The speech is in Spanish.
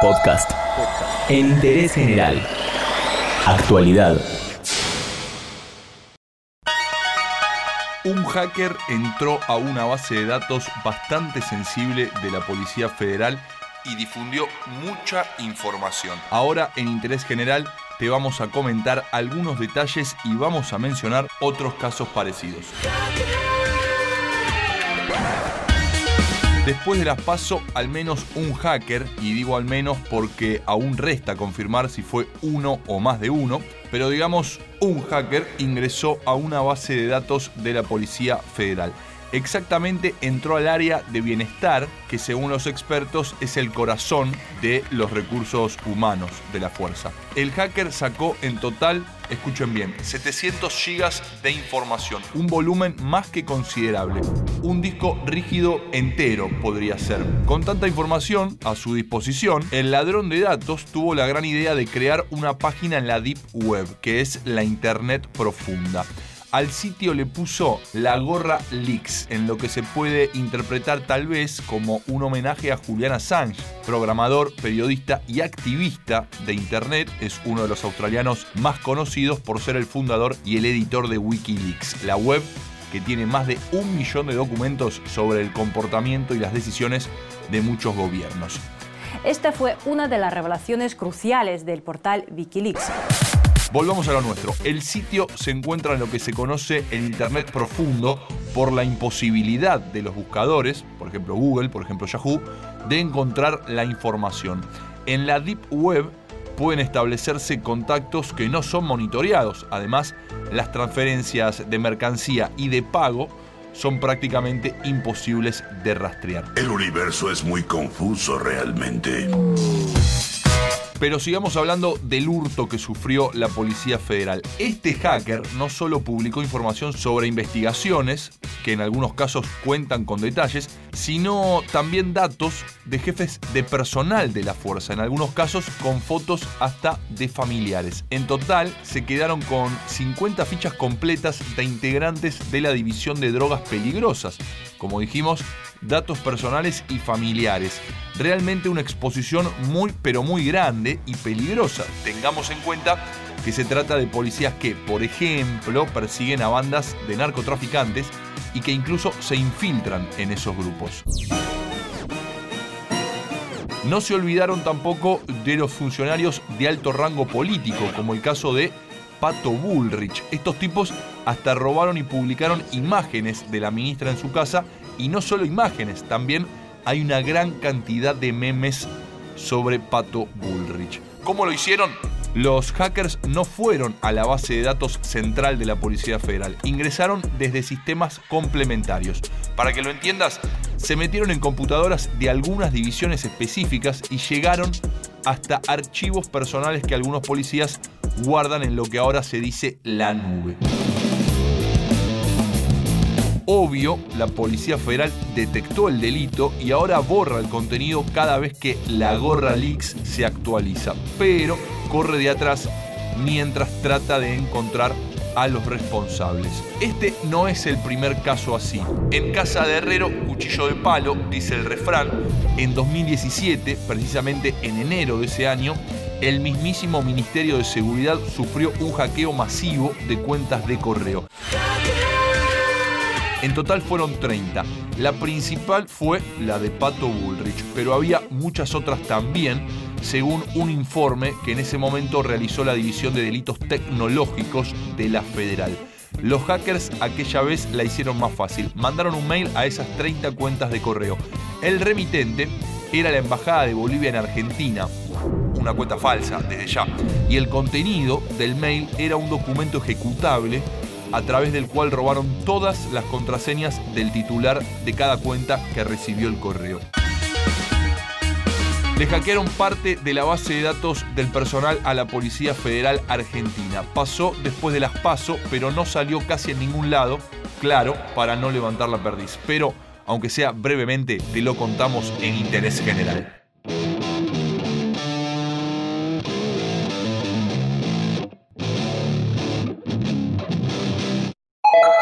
Podcast. En interés general. Actualidad. Un hacker entró a una base de datos bastante sensible de la Policía Federal y difundió mucha información. Ahora en Interés General te vamos a comentar algunos detalles y vamos a mencionar otros casos parecidos. Después de las PASO, al menos un hacker, y digo al menos porque aún resta confirmar si fue uno o más de uno, pero digamos un hacker ingresó a una base de datos de la Policía Federal exactamente entró al área de bienestar, que según los expertos es el corazón de los recursos humanos de la fuerza. El hacker sacó en total, escuchen bien, 700 gigas de información, un volumen más que considerable. Un disco rígido entero podría ser. Con tanta información a su disposición, el ladrón de datos tuvo la gran idea de crear una página en la Deep Web, que es la Internet profunda al sitio le puso la gorra Leaks, en lo que se puede interpretar tal vez como un homenaje a Julian Assange, programador, periodista y activista de Internet. Es uno de los australianos más conocidos por ser el fundador y el editor de Wikileaks, la web que tiene más de un millón de documentos sobre el comportamiento y las decisiones de muchos gobiernos. Esta fue una de las revelaciones cruciales del portal Wikileaks. Volvamos a lo nuestro. El sitio se encuentra en lo que se conoce el Internet profundo por la imposibilidad de los buscadores, por ejemplo Google, por ejemplo Yahoo, de encontrar la información. En la Deep Web pueden establecerse contactos que no son monitoreados. Además, las transferencias de mercancía y de pago son prácticamente imposibles de rastrear. El universo es muy confuso realmente. Pero sigamos hablando del hurto que sufrió la Policía Federal. Este hacker no solo publicó información sobre investigaciones, que en algunos casos cuentan con detalles, sino también datos de jefes de personal de la fuerza, en algunos casos con fotos hasta de familiares. En total se quedaron con 50 fichas completas de integrantes de la División de Drogas Peligrosas. Como dijimos, datos personales y familiares. Realmente una exposición muy pero muy grande y peligrosa. Tengamos en cuenta que se trata de policías que, por ejemplo, persiguen a bandas de narcotraficantes y que incluso se infiltran en esos grupos. No se olvidaron tampoco de los funcionarios de alto rango político, como el caso de Pato Bullrich. Estos tipos hasta robaron y publicaron imágenes de la ministra en su casa y no solo imágenes, también hay una gran cantidad de memes sobre Pato Bullrich. ¿Cómo lo hicieron? Los hackers no fueron a la base de datos central de la Policía Federal, ingresaron desde sistemas complementarios. Para que lo entiendas, se metieron en computadoras de algunas divisiones específicas y llegaron hasta archivos personales que algunos policías guardan en lo que ahora se dice la nube. Obvio, la Policía Federal detectó el delito y ahora borra el contenido cada vez que la gorra Leaks se actualiza, pero corre de atrás mientras trata de encontrar a los responsables. Este no es el primer caso así. En casa de Herrero, cuchillo de palo, dice el refrán, en 2017, precisamente en enero de ese año, el mismísimo Ministerio de Seguridad sufrió un hackeo masivo de cuentas de correo. En total fueron 30. La principal fue la de Pato Bullrich, pero había muchas otras también, según un informe que en ese momento realizó la División de Delitos Tecnológicos de la Federal. Los hackers aquella vez la hicieron más fácil. Mandaron un mail a esas 30 cuentas de correo. El remitente era la Embajada de Bolivia en Argentina, una cuenta falsa desde ya, y el contenido del mail era un documento ejecutable a través del cual robaron todas las contraseñas del titular de cada cuenta que recibió el correo. Le hackearon parte de la base de datos del personal a la Policía Federal Argentina. Pasó después de las PASO, pero no salió casi en ningún lado, claro, para no levantar la perdiz. Pero, aunque sea brevemente, te lo contamos en interés general.